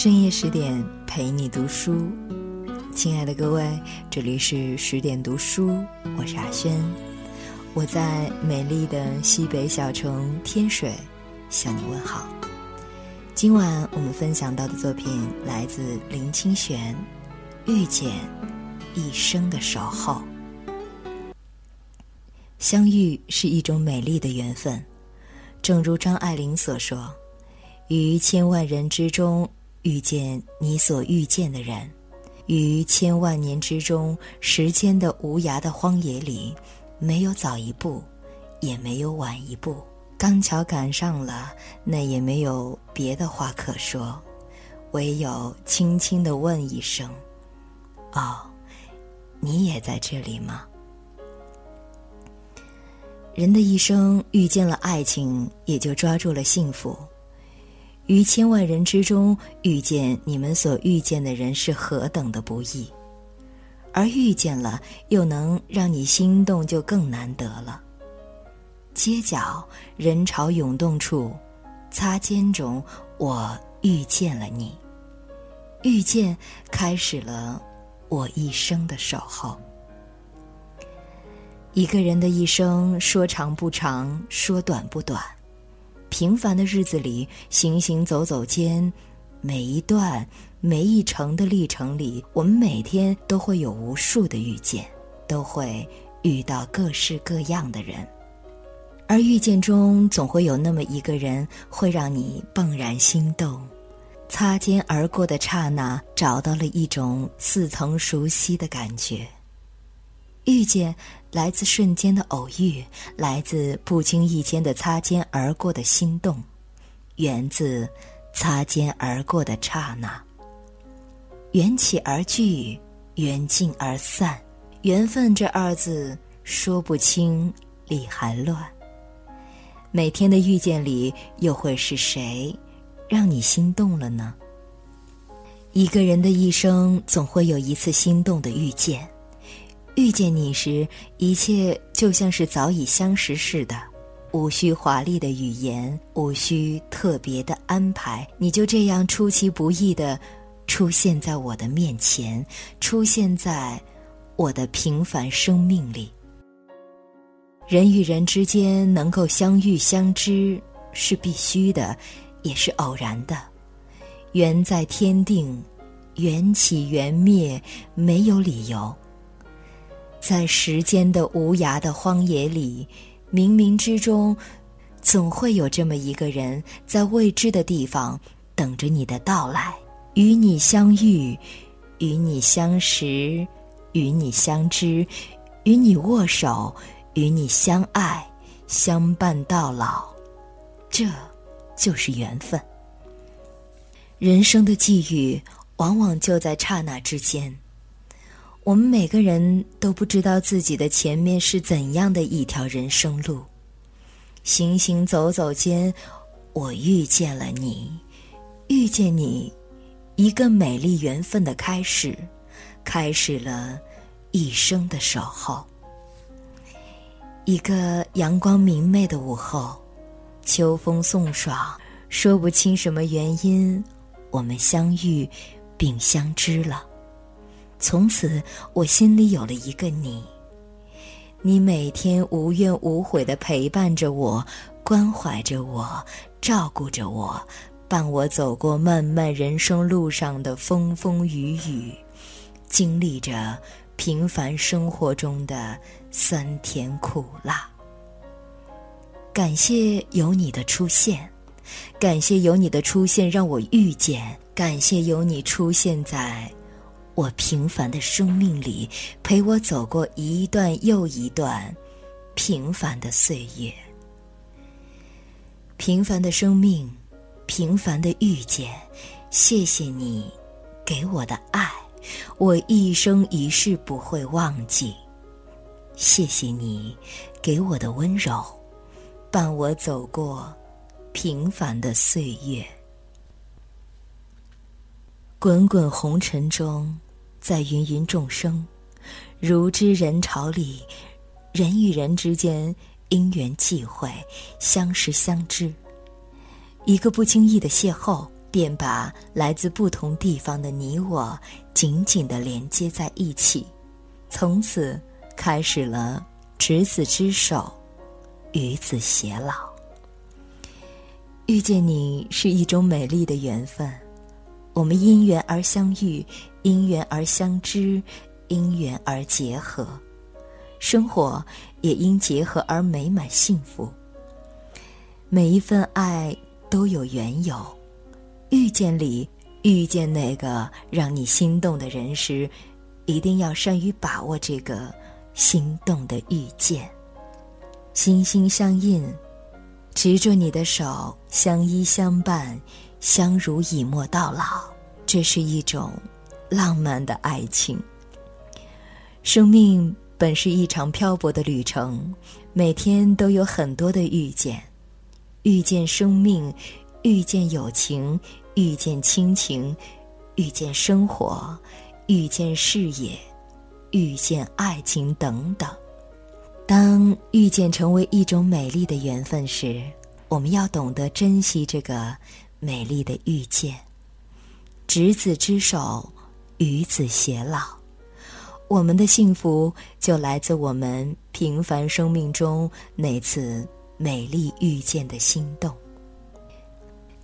深夜十点陪你读书，亲爱的各位，这里是十点读书，我是阿轩，我在美丽的西北小城天水向你问好。今晚我们分享到的作品来自林清玄，《遇见一生的守候》。相遇是一种美丽的缘分，正如张爱玲所说：“于千万人之中。”遇见你所遇见的人，于千万年之中，时间的无涯的荒野里，没有早一步，也没有晚一步，刚巧赶上了，那也没有别的话可说，唯有轻轻的问一声：“哦，你也在这里吗？”人的一生遇见了爱情，也就抓住了幸福。于千万人之中遇见你们所遇见的人是何等的不易，而遇见了又能让你心动，就更难得了。街角人潮涌动处，擦肩中我遇见了你，遇见开始了我一生的守候。一个人的一生，说长不长，说短不短。平凡的日子里，行行走走间，每一段、每一程的历程里，我们每天都会有无数的遇见，都会遇到各式各样的人，而遇见中总会有那么一个人，会让你怦然心动。擦肩而过的刹那，找到了一种似曾熟悉的感觉。遇见来自瞬间的偶遇，来自不经意间的擦肩而过的心动，源自擦肩而过的刹那。缘起而聚，缘尽而散，缘分这二字说不清，理还乱。每天的遇见里，又会是谁让你心动了呢？一个人的一生，总会有一次心动的遇见。遇见你时，一切就像是早已相识似的，无需华丽的语言，无需特别的安排，你就这样出其不意的出现在我的面前，出现在我的平凡生命里。人与人之间能够相遇相知是必须的，也是偶然的，缘在天定，缘起缘灭，没有理由。在时间的无涯的荒野里，冥冥之中，总会有这么一个人，在未知的地方等着你的到来，与你相遇，与你相识，与你相知，与你握手，与你相爱，相伴到老，这，就是缘分。人生的际遇，往往就在刹那之间。我们每个人都不知道自己的前面是怎样的一条人生路，行行走走间，我遇见了你，遇见你，一个美丽缘分的开始，开始了一生的守候。一个阳光明媚的午后，秋风送爽，说不清什么原因，我们相遇，并相知了。从此，我心里有了一个你。你每天无怨无悔的陪伴着我，关怀着我，照顾着我，伴我走过漫漫人生路上的风风雨雨，经历着平凡生活中的酸甜苦辣。感谢有你的出现，感谢有你的出现让我遇见，感谢有你出现在。我平凡的生命里，陪我走过一段又一段平凡的岁月。平凡的生命，平凡的遇见，谢谢你给我的爱，我一生一世不会忘记。谢谢你给我的温柔，伴我走过平凡的岁月。滚滚红尘中。在芸芸众生、如织人潮里，人与人之间因缘际会，相识相知。一个不经意的邂逅，便把来自不同地方的你我紧紧地连接在一起，从此开始了执子之手，与子偕老。遇见你是一种美丽的缘分，我们因缘而相遇，因缘而相知，因缘而结合，生活也因结合而美满幸福。每一份爱都有缘由，遇见里遇见那个让你心动的人时，一定要善于把握这个心动的遇见，心心相印。执着你的手，相依相伴，相濡以沫到老，这是一种浪漫的爱情。生命本是一场漂泊的旅程，每天都有很多的遇见，遇见生命，遇见友情，遇见亲情，遇见生活，遇见事业，遇见爱情等等。当遇见成为一种美丽的缘分时，我们要懂得珍惜这个美丽的遇见。执子之手，与子偕老。我们的幸福就来自我们平凡生命中那次美丽遇见的心动。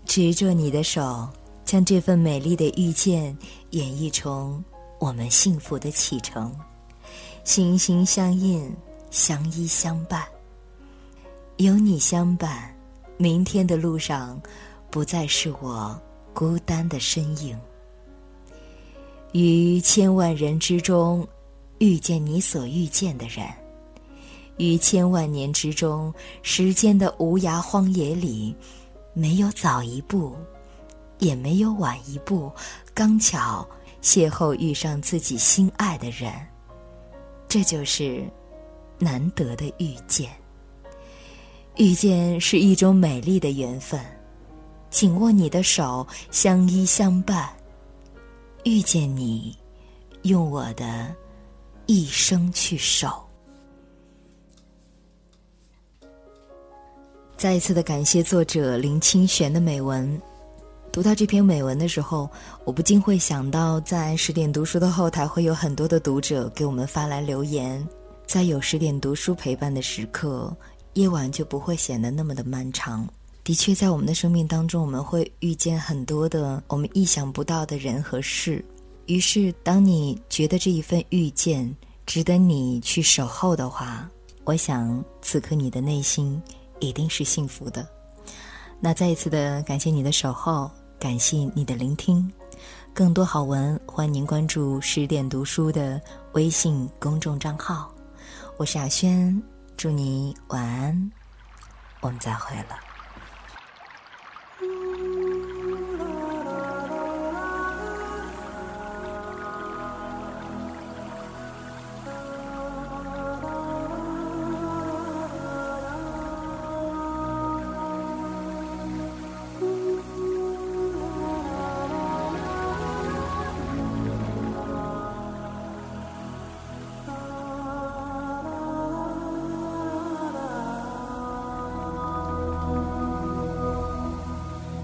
执着你的手，将这份美丽的遇见演绎成我们幸福的启程。心心相印。相依相伴，有你相伴，明天的路上不再是我孤单的身影。于千万人之中，遇见你所遇见的人；于千万年之中，时间的无涯荒野里，没有早一步，也没有晚一步，刚巧邂逅遇上自己心爱的人，这就是。难得的遇见，遇见是一种美丽的缘分，紧握你的手，相依相伴。遇见你，用我的一生去守。再一次的感谢作者林清玄的美文。读到这篇美文的时候，我不禁会想到，在十点读书的后台会有很多的读者给我们发来留言。在有十点读书陪伴的时刻，夜晚就不会显得那么的漫长。的确，在我们的生命当中，我们会遇见很多的我们意想不到的人和事。于是，当你觉得这一份遇见值得你去守候的话，我想此刻你的内心一定是幸福的。那再一次的感谢你的守候，感谢你的聆听。更多好文，欢迎您关注十点读书的微信公众账号。我是亚轩，祝你晚安，我们再会了。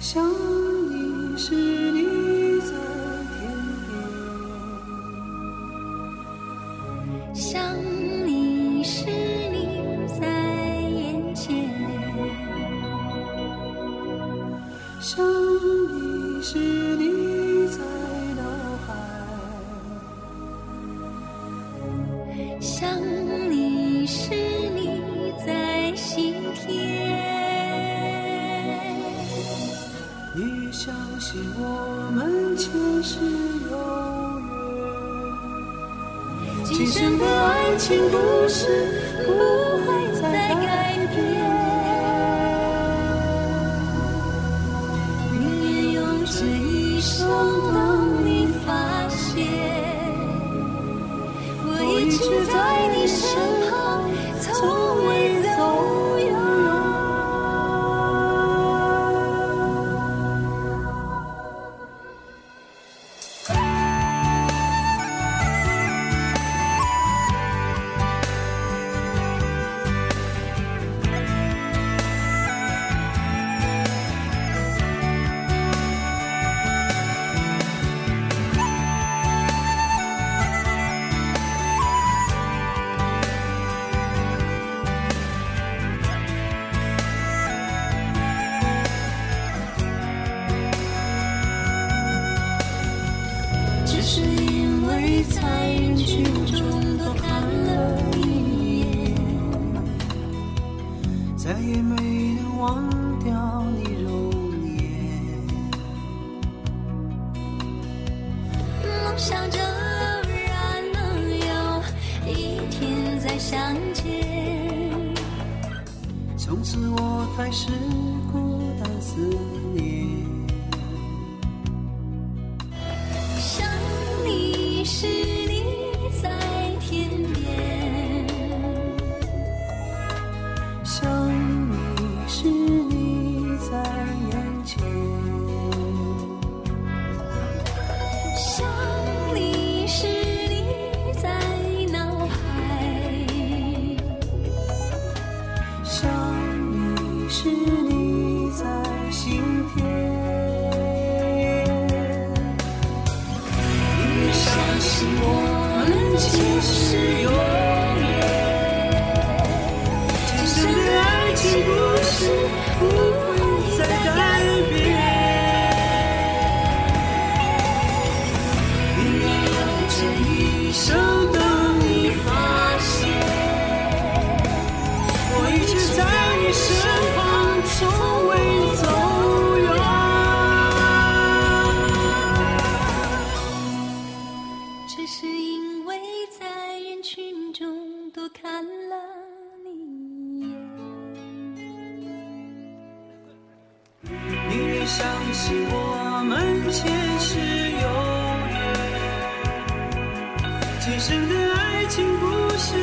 想。你时你在生的爱情故事不会再改变。宁愿用这一 tune. 真的爱情故事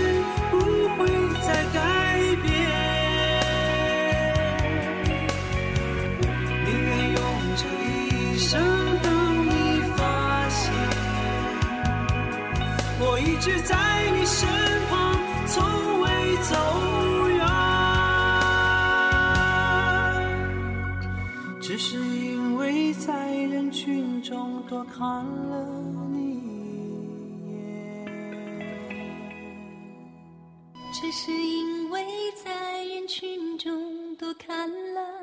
不会再改变，宁愿用这一生等你发现。我一直在你身旁，从未走远，只是因为在人群中多看了你。是因为在人群中多看了